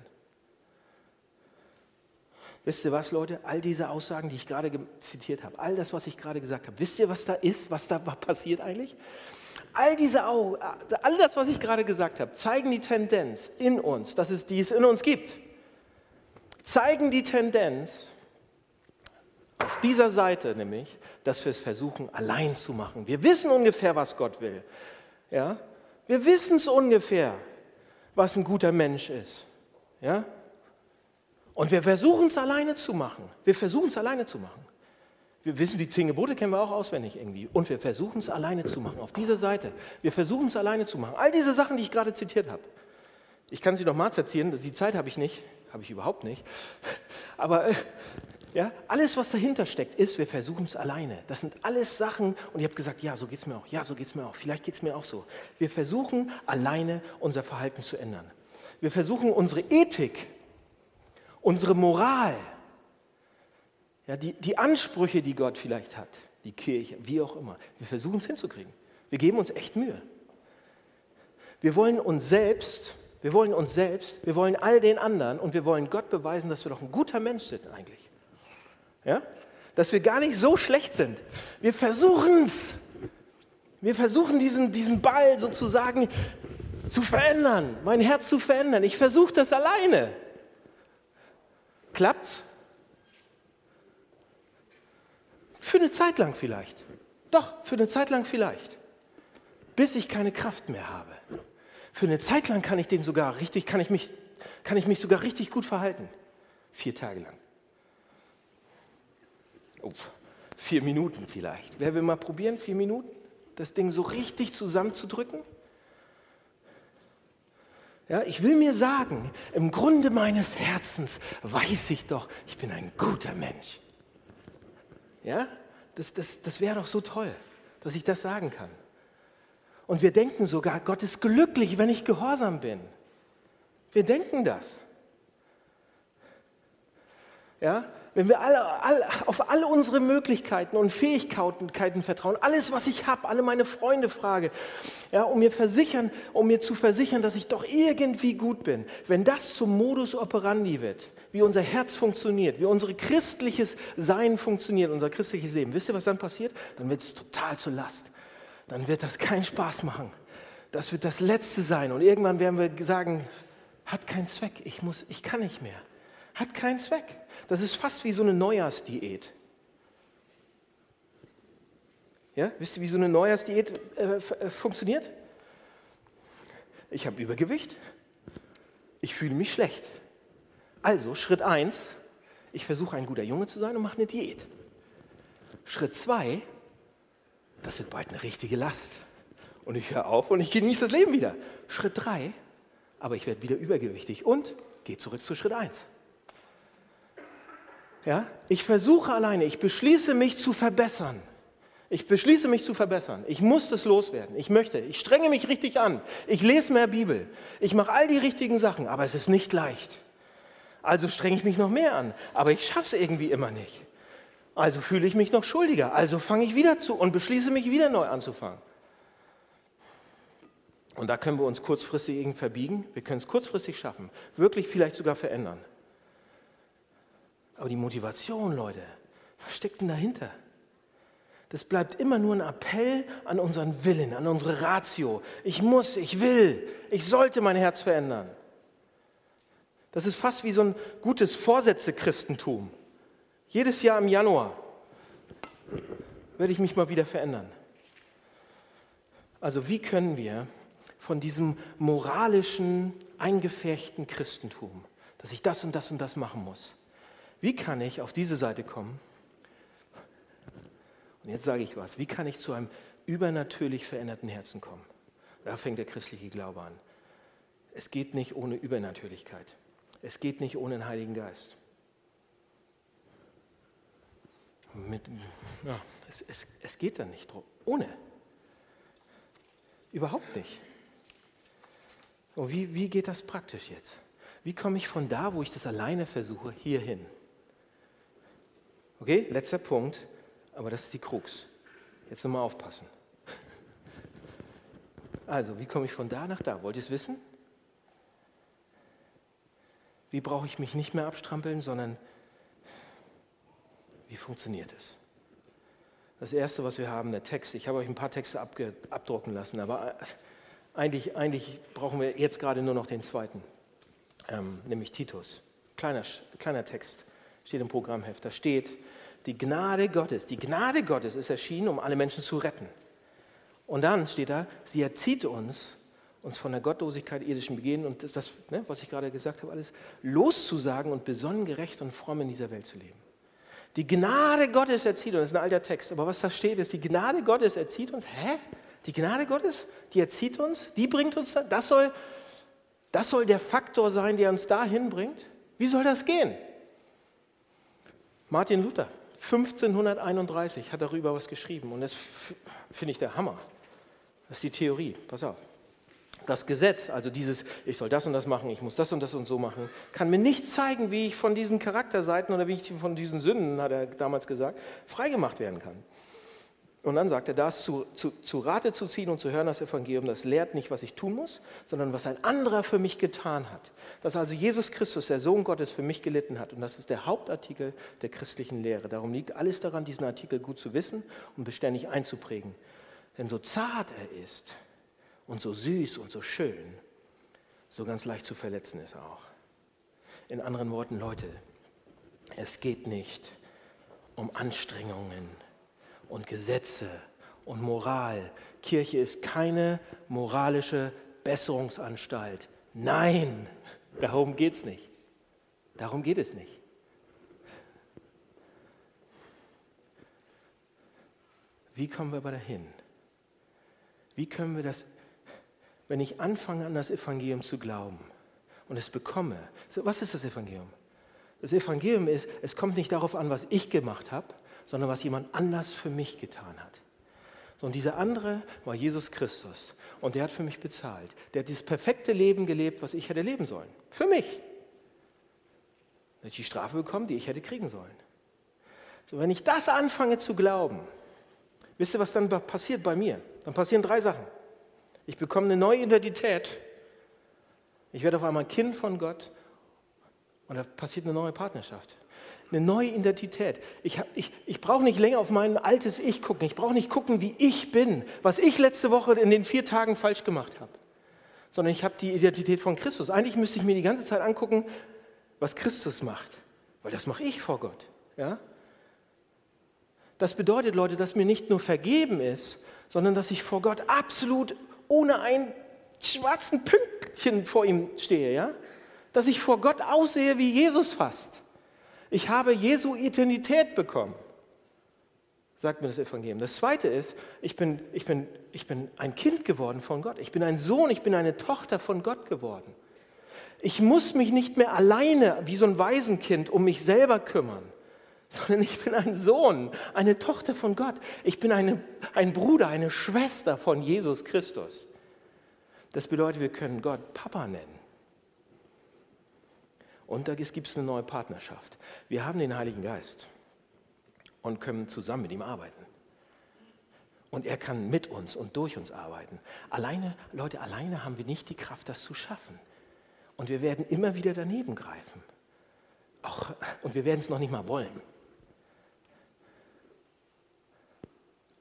Wisst ihr was, Leute? All diese Aussagen, die ich gerade zitiert habe, all das, was ich gerade gesagt habe, wisst ihr, was da ist, was da passiert eigentlich? All diese all das, was ich gerade gesagt habe, zeigen die Tendenz in uns, dass es dies in uns gibt. Zeigen die Tendenz, auf dieser Seite nämlich, dass wir es versuchen, allein zu machen. Wir wissen ungefähr, was Gott will. Ja? Wir wissen es ungefähr, was ein guter Mensch ist. Ja? Und wir versuchen es alleine zu machen. Wir versuchen es alleine zu machen. Wir wissen, die zehn Gebote kennen wir auch auswendig irgendwie. Und wir versuchen es alleine zu machen. Auf dieser Seite. Wir versuchen es alleine zu machen. All diese Sachen, die ich gerade zitiert habe. Ich kann sie noch mal zitieren. Die Zeit habe ich nicht. Habe ich überhaupt nicht. Aber äh, ja, alles, was dahinter steckt, ist, wir versuchen es alleine. Das sind alles Sachen, und ich habe gesagt, ja, so geht es mir auch, ja, so geht es mir auch, vielleicht geht es mir auch so. Wir versuchen alleine unser Verhalten zu ändern. Wir versuchen unsere Ethik, unsere Moral, ja, die, die Ansprüche, die Gott vielleicht hat, die Kirche, wie auch immer, wir versuchen es hinzukriegen. Wir geben uns echt Mühe. Wir wollen uns selbst, wir wollen uns selbst, wir wollen all den anderen und wir wollen Gott beweisen, dass wir doch ein guter Mensch sind eigentlich. Ja? Dass wir gar nicht so schlecht sind. Wir versuchen es. Wir versuchen diesen, diesen Ball sozusagen zu verändern, mein Herz zu verändern. Ich versuche das alleine. Klappt's? Für eine Zeit lang vielleicht. Doch, für eine Zeit lang vielleicht. Bis ich keine Kraft mehr habe. Für eine Zeit lang kann ich den sogar richtig, kann ich mich, kann ich mich sogar richtig gut verhalten. Vier Tage lang. Oh, vier Minuten vielleicht. Wer will mal probieren, vier Minuten? Das Ding so richtig zusammenzudrücken? Ja, ich will mir sagen, im Grunde meines Herzens weiß ich doch, ich bin ein guter Mensch. Ja, das, das, das wäre doch so toll, dass ich das sagen kann. Und wir denken sogar, Gott ist glücklich, wenn ich gehorsam bin. Wir denken das. Ja, wenn wir alle, alle, auf alle unsere Möglichkeiten und Fähigkeiten vertrauen, alles, was ich habe, alle meine Freunde frage, ja, um mir versichern, um mir zu versichern, dass ich doch irgendwie gut bin, wenn das zum Modus operandi wird, wie unser Herz funktioniert, wie unser christliches Sein funktioniert, unser christliches Leben, wisst ihr, was dann passiert? Dann wird es total zur Last. Dann wird das keinen Spaß machen. Das wird das Letzte sein. Und irgendwann werden wir sagen, hat keinen Zweck. Ich muss, ich kann nicht mehr. Hat keinen Zweck. Das ist fast wie so eine Neujahrsdiät. Ja, wisst ihr, wie so eine Neujahrsdiät äh, äh, funktioniert? Ich habe Übergewicht. Ich fühle mich schlecht. Also, Schritt 1, ich versuche ein guter Junge zu sein und mache eine Diät. Schritt 2, das wird bald eine richtige Last. Und ich höre auf und ich genieße das Leben wieder. Schritt 3, aber ich werde wieder übergewichtig und gehe zurück zu Schritt 1. Ja? Ich versuche alleine, ich beschließe mich zu verbessern. Ich beschließe mich zu verbessern. Ich muss das loswerden. Ich möchte. Ich strenge mich richtig an. Ich lese mehr Bibel. Ich mache all die richtigen Sachen, aber es ist nicht leicht. Also strenge ich mich noch mehr an, aber ich schaffe es irgendwie immer nicht. Also fühle ich mich noch schuldiger. Also fange ich wieder zu und beschließe mich wieder neu anzufangen. Und da können wir uns kurzfristig verbiegen. Wir können es kurzfristig schaffen. Wirklich vielleicht sogar verändern. Aber die Motivation, Leute, was steckt denn dahinter? Das bleibt immer nur ein Appell an unseren Willen, an unsere Ratio. Ich muss, ich will, ich sollte mein Herz verändern. Das ist fast wie so ein gutes Vorsätze-Christentum. Jedes Jahr im Januar werde ich mich mal wieder verändern. Also wie können wir von diesem moralischen, eingefärchten Christentum, dass ich das und das und das machen muss, wie kann ich auf diese Seite kommen? Und jetzt sage ich was. Wie kann ich zu einem übernatürlich veränderten Herzen kommen? Da fängt der christliche Glaube an. Es geht nicht ohne Übernatürlichkeit. Es geht nicht ohne den Heiligen Geist. Mit, ja, es, es, es geht dann nicht ohne. Überhaupt nicht. Und wie, wie geht das praktisch jetzt? Wie komme ich von da, wo ich das alleine versuche, hier hin? Okay, letzter Punkt, aber das ist die Krux. Jetzt nochmal aufpassen. Also, wie komme ich von da nach da? Wollt ihr es wissen? Wie brauche ich mich nicht mehr abstrampeln, sondern wie funktioniert es? Das erste, was wir haben, der Text. Ich habe euch ein paar Texte abdrucken lassen, aber eigentlich, eigentlich brauchen wir jetzt gerade nur noch den zweiten, ähm, nämlich Titus. Kleiner, kleiner Text steht im Programmheft. Da steht, die Gnade Gottes, die Gnade Gottes ist erschienen, um alle Menschen zu retten. Und dann steht da, sie erzieht uns, uns von der Gottlosigkeit irdischen Begehen und das, ne, was ich gerade gesagt habe, alles loszusagen und besonnen, gerecht und fromm in dieser Welt zu leben. Die Gnade Gottes erzieht uns, das ist ein alter Text, aber was da steht, ist, die Gnade Gottes erzieht uns. Hä? Die Gnade Gottes, die erzieht uns, die bringt uns da, das soll, das soll der Faktor sein, der uns dahin bringt? Wie soll das gehen? Martin Luther, 1531 hat darüber was geschrieben und das finde ich der Hammer. Das ist die Theorie. Pass auf. Das Gesetz, also dieses, ich soll das und das machen, ich muss das und das und so machen, kann mir nicht zeigen, wie ich von diesen Charakterseiten oder wie ich von diesen Sünden, hat er damals gesagt, freigemacht werden kann. Und dann sagt er, das zu, zu, zu Rate zu ziehen und zu hören das Evangelium, das lehrt nicht, was ich tun muss, sondern was ein anderer für mich getan hat. Dass also Jesus Christus, der Sohn Gottes, für mich gelitten hat. Und das ist der Hauptartikel der christlichen Lehre. Darum liegt alles daran, diesen Artikel gut zu wissen und beständig einzuprägen. Denn so zart er ist und so süß und so schön, so ganz leicht zu verletzen ist er auch. In anderen Worten, Leute, es geht nicht um Anstrengungen und Gesetze und Moral. Kirche ist keine moralische Besserungsanstalt. Nein, darum geht es nicht. Darum geht es nicht. Wie kommen wir aber dahin? Wie können wir das, wenn ich anfange an das Evangelium zu glauben und es bekomme. Was ist das Evangelium? Das Evangelium ist, es kommt nicht darauf an, was ich gemacht habe, sondern was jemand anders für mich getan hat. So, und dieser andere war Jesus Christus. Und der hat für mich bezahlt. Der hat dieses perfekte Leben gelebt, was ich hätte leben sollen. Für mich. Da ich die Strafe bekommen, die ich hätte kriegen sollen. So, wenn ich das anfange zu glauben, wisst ihr, was dann passiert bei mir? Dann passieren drei Sachen. Ich bekomme eine neue Identität. Ich werde auf einmal Kind von Gott und da passiert eine neue Partnerschaft eine neue Identität. Ich, ich, ich brauche nicht länger auf mein altes Ich gucken. Ich brauche nicht gucken, wie ich bin, was ich letzte Woche in den vier Tagen falsch gemacht habe, sondern ich habe die Identität von Christus. Eigentlich müsste ich mir die ganze Zeit angucken, was Christus macht, weil das mache ich vor Gott. Ja? Das bedeutet, Leute, dass mir nicht nur vergeben ist, sondern dass ich vor Gott absolut ohne ein schwarzen Pünktchen vor ihm stehe. Ja? Dass ich vor Gott aussehe wie Jesus fast. Ich habe Jesu Identität bekommen, sagt mir das Evangelium. Das Zweite ist, ich bin, ich, bin, ich bin ein Kind geworden von Gott. Ich bin ein Sohn, ich bin eine Tochter von Gott geworden. Ich muss mich nicht mehr alleine wie so ein Waisenkind um mich selber kümmern, sondern ich bin ein Sohn, eine Tochter von Gott. Ich bin eine, ein Bruder, eine Schwester von Jesus Christus. Das bedeutet, wir können Gott Papa nennen. Und da gibt es eine neue Partnerschaft. Wir haben den Heiligen Geist und können zusammen mit ihm arbeiten. Und er kann mit uns und durch uns arbeiten. Alleine, Leute, alleine haben wir nicht die Kraft, das zu schaffen. Und wir werden immer wieder daneben greifen. Auch, und wir werden es noch nicht mal wollen.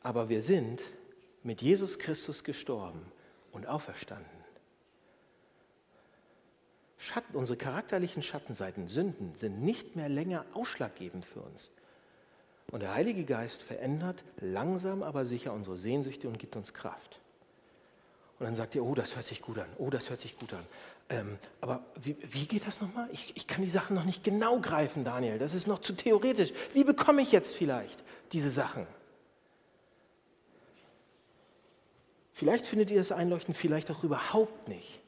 Aber wir sind mit Jesus Christus gestorben und auferstanden. Schatten, unsere charakterlichen Schattenseiten, Sünden sind nicht mehr länger ausschlaggebend für uns. Und der Heilige Geist verändert langsam, aber sicher unsere Sehnsüchte und gibt uns Kraft. Und dann sagt ihr, oh, das hört sich gut an, oh, das hört sich gut an. Ähm, aber wie, wie, geht das nochmal? Ich, ich kann die Sachen noch nicht genau greifen, Daniel. Das ist noch zu theoretisch. Wie bekomme ich jetzt vielleicht diese Sachen? Vielleicht findet ihr das einleuchten, vielleicht auch überhaupt nicht.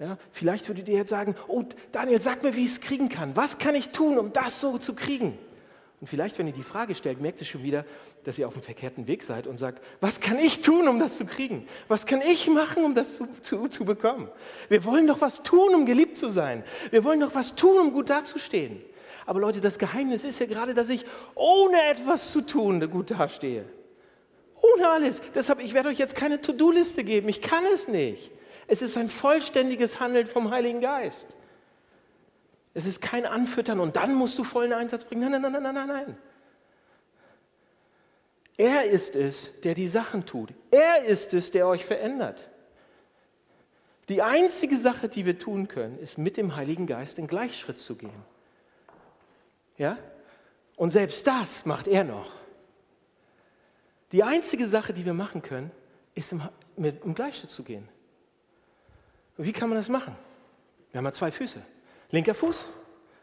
Ja, vielleicht würdet ihr jetzt sagen, oh Daniel, sag mir, wie ich es kriegen kann. Was kann ich tun, um das so zu kriegen? Und vielleicht, wenn ihr die Frage stellt, merkt ihr schon wieder, dass ihr auf dem verkehrten Weg seid und sagt, was kann ich tun, um das zu kriegen? Was kann ich machen, um das zu, zu, zu bekommen? Wir wollen doch was tun, um geliebt zu sein. Wir wollen doch was tun, um gut dazustehen. Aber Leute, das Geheimnis ist ja gerade, dass ich ohne etwas zu tun gut dastehe. Ohne alles. Deshalb, ich werde euch jetzt keine To-Do-Liste geben. Ich kann es nicht. Es ist ein vollständiges Handeln vom Heiligen Geist. Es ist kein Anfüttern und dann musst du vollen Einsatz bringen. Nein, nein, nein, nein, nein, nein. Er ist es, der die Sachen tut. Er ist es, der euch verändert. Die einzige Sache, die wir tun können, ist mit dem Heiligen Geist in Gleichschritt zu gehen. Ja? Und selbst das macht er noch. Die einzige Sache, die wir machen können, ist im, mit, im Gleichschritt zu gehen. Wie kann man das machen? Wir haben ja zwei Füße. Linker Fuß,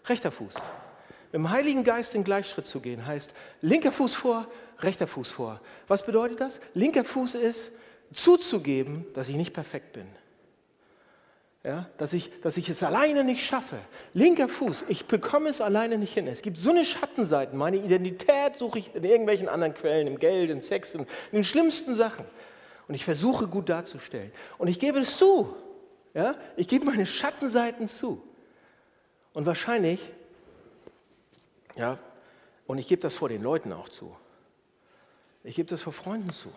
rechter Fuß. Mit dem Heiligen Geist in Gleichschritt zu gehen, heißt linker Fuß vor, rechter Fuß vor. Was bedeutet das? Linker Fuß ist zuzugeben, dass ich nicht perfekt bin. Ja, dass, ich, dass ich es alleine nicht schaffe. Linker Fuß, ich bekomme es alleine nicht hin. Es gibt so eine Schattenseiten. Meine Identität suche ich in irgendwelchen anderen Quellen, im Geld, in Sex, in den schlimmsten Sachen. Und ich versuche gut darzustellen. Und ich gebe es zu. Ja? Ich gebe meine Schattenseiten zu. Und wahrscheinlich, ja, und ich gebe das vor den Leuten auch zu. Ich gebe das vor Freunden zu.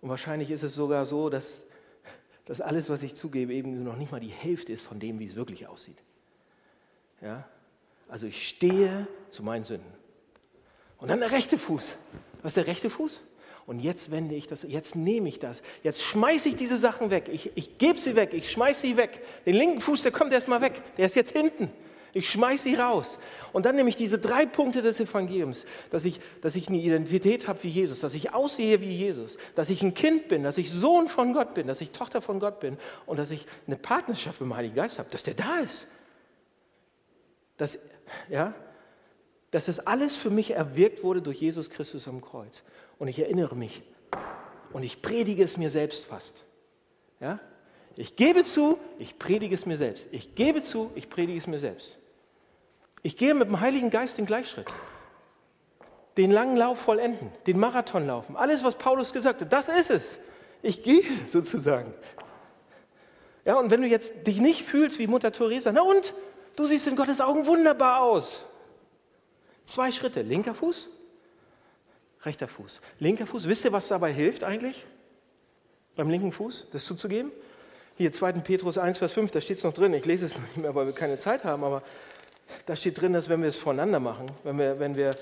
Und wahrscheinlich ist es sogar so, dass, dass alles, was ich zugebe, eben noch nicht mal die Hälfte ist von dem, wie es wirklich aussieht. Ja? Also ich stehe zu meinen Sünden. Und dann der rechte Fuß. Was ist der rechte Fuß? Und jetzt wende ich das, jetzt nehme ich das, jetzt schmeiße ich diese Sachen weg. Ich, ich gebe sie weg, ich schmeiße sie weg. Den linken Fuß, der kommt erstmal weg, der ist jetzt hinten. Ich schmeiße sie raus. Und dann nehme ich diese drei Punkte des Evangeliums, dass ich, dass ich eine Identität habe wie Jesus, dass ich aussehe wie Jesus, dass ich ein Kind bin, dass ich Sohn von Gott bin, dass ich Tochter von Gott bin und dass ich eine Partnerschaft mit dem Heiligen Geist habe, dass der da ist. Dass, ja, dass das alles für mich erwirkt wurde durch Jesus Christus am Kreuz. Und ich erinnere mich, und ich predige es mir selbst fast. Ja? Ich gebe zu, ich predige es mir selbst. Ich gebe zu, ich predige es mir selbst. Ich gehe mit dem Heiligen Geist den Gleichschritt. Den langen Lauf vollenden, den Marathon laufen. Alles, was Paulus gesagt hat, das ist es. Ich gehe sozusagen. Ja, und wenn du jetzt dich nicht fühlst wie Mutter Teresa, na und? Du siehst in Gottes Augen wunderbar aus. Zwei Schritte, linker Fuß, rechter Fuß. Linker Fuß, wisst ihr, was dabei hilft eigentlich? Beim linken Fuß, das zuzugeben? Hier 2. Petrus 1, Vers 5, da steht es noch drin. Ich lese es nicht mehr, weil wir keine Zeit haben, aber da steht drin, dass wenn wir es voneinander machen, wenn wir, wenn wir,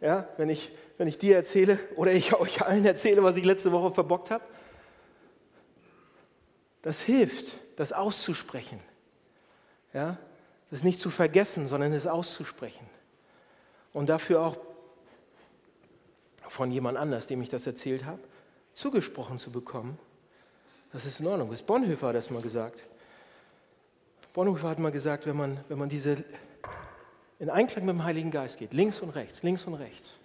ja, wenn ich, wenn ich dir erzähle oder ich euch allen erzähle, was ich letzte Woche verbockt habe, das hilft, das auszusprechen. Ja, das nicht zu vergessen, sondern es auszusprechen. Und dafür auch von jemand anders, dem ich das erzählt habe, zugesprochen zu bekommen. Das ist in Ordnung. Das Bonhoeffer hat das mal gesagt. Bonhoeffer hat mal gesagt, wenn man, wenn man diese in Einklang mit dem Heiligen Geist geht, links und rechts, links und rechts,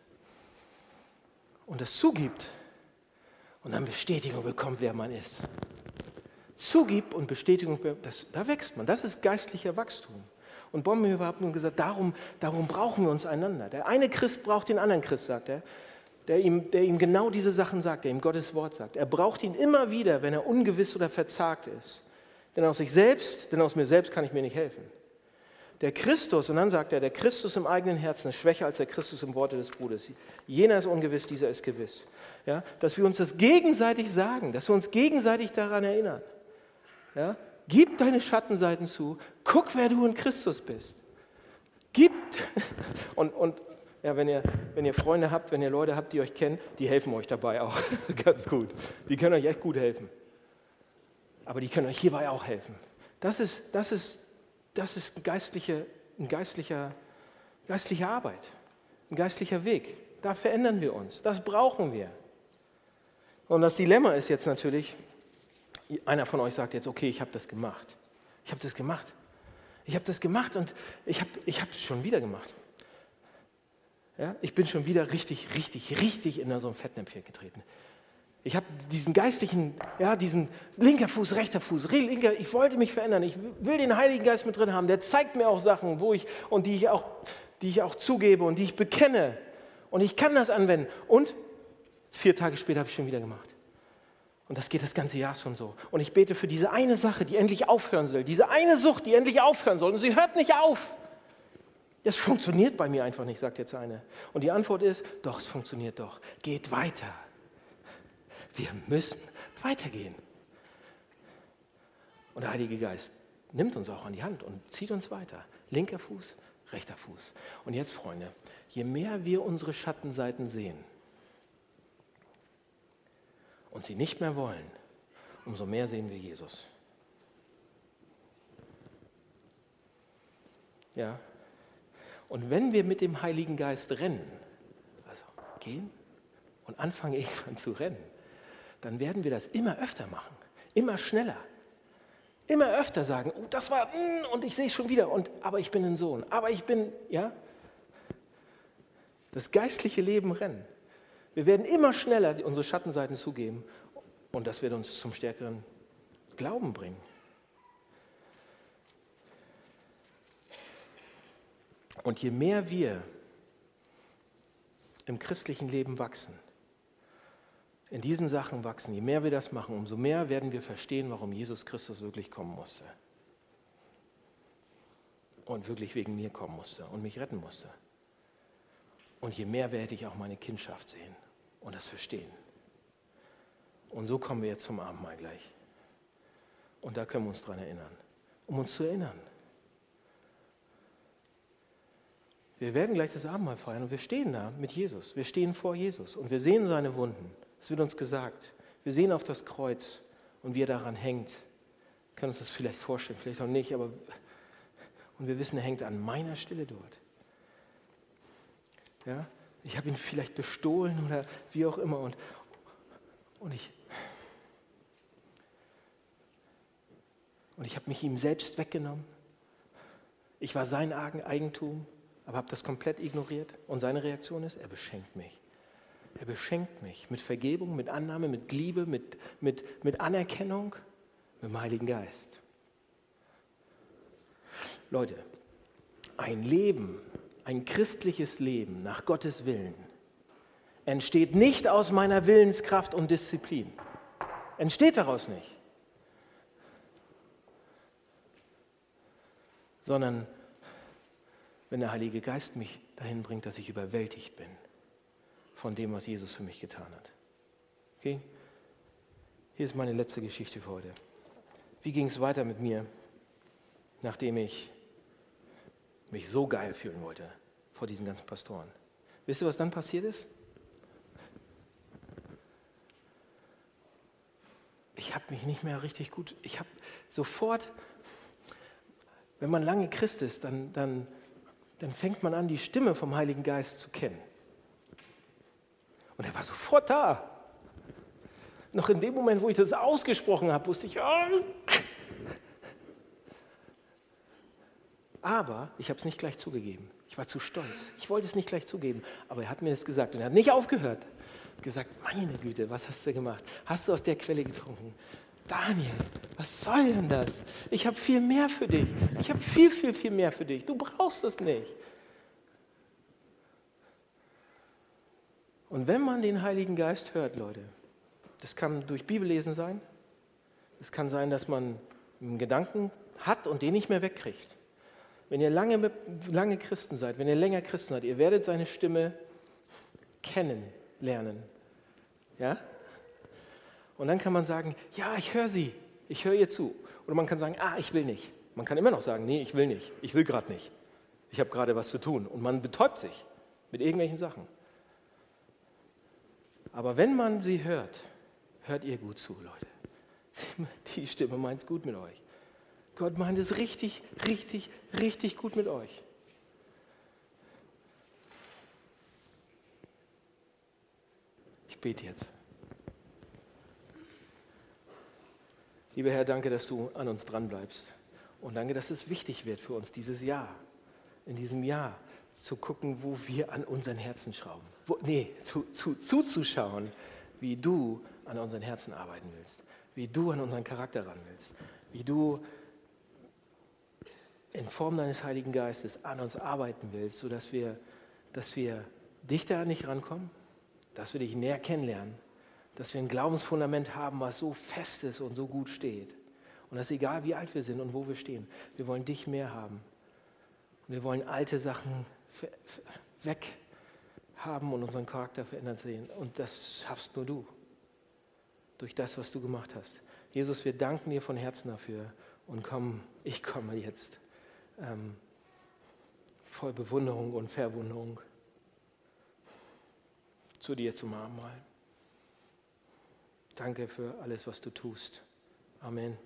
und das zugibt und dann Bestätigung bekommt, wer man ist. Zugibt und Bestätigung, das, da wächst man. Das ist geistlicher Wachstum. Und Bonhoeffer hat nun gesagt, darum, darum brauchen wir uns einander. Der eine Christ braucht den anderen Christ, sagt er der ihm, der ihm genau diese Sachen sagt, der ihm Gottes Wort sagt. Er braucht ihn immer wieder, wenn er ungewiss oder verzagt ist. Denn aus sich selbst, denn aus mir selbst kann ich mir nicht helfen. Der Christus, und dann sagt er, der Christus im eigenen Herzen ist schwächer als der Christus im Worte des Bruders. Jener ist ungewiss, dieser ist gewiss. Ja, dass wir uns das gegenseitig sagen, dass wir uns gegenseitig daran erinnern. Ja, gib deine Schattenseiten zu, guck, wer du in Christus bist. Gib, und, und ja, wenn, ihr, wenn ihr Freunde habt, wenn ihr Leute habt, die euch kennen, die helfen euch dabei auch ganz gut. Die können euch echt gut helfen. Aber die können euch hierbei auch helfen. Das ist, das ist, das ist geistliche, ein geistlicher, geistliche Arbeit, ein geistlicher Weg. Da verändern wir uns. Das brauchen wir. Und das Dilemma ist jetzt natürlich, einer von euch sagt jetzt, okay, ich habe das gemacht. Ich habe das gemacht. Ich habe das gemacht und ich habe ich schon wieder gemacht. Ja, ich bin schon wieder richtig, richtig, richtig in so ein Fettnäpfchen getreten. Ich habe diesen geistlichen, ja, diesen linker Fuß, rechter Fuß, linker, ich wollte mich verändern. Ich will den Heiligen Geist mit drin haben. Der zeigt mir auch Sachen, wo ich und die ich auch, die ich auch zugebe und die ich bekenne. Und ich kann das anwenden. Und vier Tage später habe ich schon wieder gemacht. Und das geht das ganze Jahr schon so. Und ich bete für diese eine Sache, die endlich aufhören soll. Diese eine Sucht, die endlich aufhören soll. Und sie hört nicht auf. Das funktioniert bei mir einfach nicht, sagt jetzt eine. Und die Antwort ist, doch, es funktioniert doch. Geht weiter. Wir müssen weitergehen. Und der Heilige Geist nimmt uns auch an die Hand und zieht uns weiter. Linker Fuß, rechter Fuß. Und jetzt, Freunde, je mehr wir unsere Schattenseiten sehen und sie nicht mehr wollen, umso mehr sehen wir Jesus. Ja, und wenn wir mit dem Heiligen Geist rennen, also gehen und anfangen irgendwann zu rennen, dann werden wir das immer öfter machen, immer schneller. Immer öfter sagen, oh, das war, mm, und ich sehe es schon wieder, und, aber ich bin ein Sohn, aber ich bin, ja, das geistliche Leben rennen. Wir werden immer schneller unsere Schattenseiten zugeben und das wird uns zum stärkeren Glauben bringen. Und je mehr wir im christlichen Leben wachsen, in diesen Sachen wachsen, je mehr wir das machen, umso mehr werden wir verstehen, warum Jesus Christus wirklich kommen musste. Und wirklich wegen mir kommen musste und mich retten musste. Und je mehr werde ich auch meine Kindschaft sehen und das verstehen. Und so kommen wir jetzt zum Abendmahl gleich. Und da können wir uns dran erinnern, um uns zu erinnern. Wir werden gleich das Abendmahl feiern und wir stehen da mit Jesus. Wir stehen vor Jesus und wir sehen seine Wunden. Es wird uns gesagt. Wir sehen auf das Kreuz und wie er daran hängt. Wir können uns das vielleicht vorstellen, vielleicht auch nicht, aber und wir wissen, er hängt an meiner Stelle dort. Ja? Ich habe ihn vielleicht bestohlen oder wie auch immer und, und ich und ich habe mich ihm selbst weggenommen. Ich war sein Eigentum aber habe das komplett ignoriert. Und seine Reaktion ist, er beschenkt mich. Er beschenkt mich mit Vergebung, mit Annahme, mit Liebe, mit, mit, mit Anerkennung, mit dem Heiligen Geist. Leute, ein Leben, ein christliches Leben nach Gottes Willen entsteht nicht aus meiner Willenskraft und Disziplin. Entsteht daraus nicht. Sondern wenn der Heilige Geist mich dahin bringt, dass ich überwältigt bin von dem, was Jesus für mich getan hat. Okay? Hier ist meine letzte Geschichte für heute. Wie ging es weiter mit mir, nachdem ich mich so geil fühlen wollte vor diesen ganzen Pastoren? Wisst ihr, was dann passiert ist? Ich habe mich nicht mehr richtig gut, ich habe sofort, wenn man lange Christ ist, dann, dann, dann fängt man an, die Stimme vom Heiligen Geist zu kennen. Und er war sofort da. Noch in dem Moment, wo ich das ausgesprochen habe, wusste ich, oh. aber ich habe es nicht gleich zugegeben. Ich war zu stolz. Ich wollte es nicht gleich zugeben, aber er hat mir das gesagt und er hat nicht aufgehört. Gesagt, meine Güte, was hast du gemacht? Hast du aus der Quelle getrunken? Daniel, was soll denn das? Ich habe viel mehr für dich. Ich habe viel, viel, viel mehr für dich. Du brauchst es nicht. Und wenn man den Heiligen Geist hört, Leute, das kann durch Bibellesen sein, es kann sein, dass man einen Gedanken hat und den nicht mehr wegkriegt. Wenn ihr lange, lange Christen seid, wenn ihr länger Christen seid, ihr werdet seine Stimme kennenlernen. Ja? Und dann kann man sagen, ja, ich höre sie, ich höre ihr zu. Oder man kann sagen, ah, ich will nicht. Man kann immer noch sagen, nee, ich will nicht, ich will gerade nicht. Ich habe gerade was zu tun. Und man betäubt sich mit irgendwelchen Sachen. Aber wenn man sie hört, hört ihr gut zu, Leute. Die Stimme meint es gut mit euch. Gott meint es richtig, richtig, richtig gut mit euch. Ich bete jetzt. Lieber Herr, danke, dass du an uns dran bleibst. Und danke, dass es wichtig wird für uns dieses Jahr, in diesem Jahr zu gucken, wo wir an unseren Herzen schrauben. Wo, nee, zu, zu, zuzuschauen, wie du an unseren Herzen arbeiten willst, wie du an unseren Charakter ran willst, wie du in Form deines Heiligen Geistes an uns arbeiten willst, sodass wir, dass wir dichter an dich rankommen, dass wir dich näher kennenlernen dass wir ein Glaubensfundament haben, was so fest ist und so gut steht. Und das ist egal, wie alt wir sind und wo wir stehen. Wir wollen dich mehr haben. Und wir wollen alte Sachen weg haben und unseren Charakter verändert sehen. Und das schaffst nur du. Durch das, was du gemacht hast. Jesus, wir danken dir von Herzen dafür und kommen, ich komme jetzt ähm, voll Bewunderung und Verwunderung zu dir zum Abendmahl. Danke für alles, was du tust. Amen.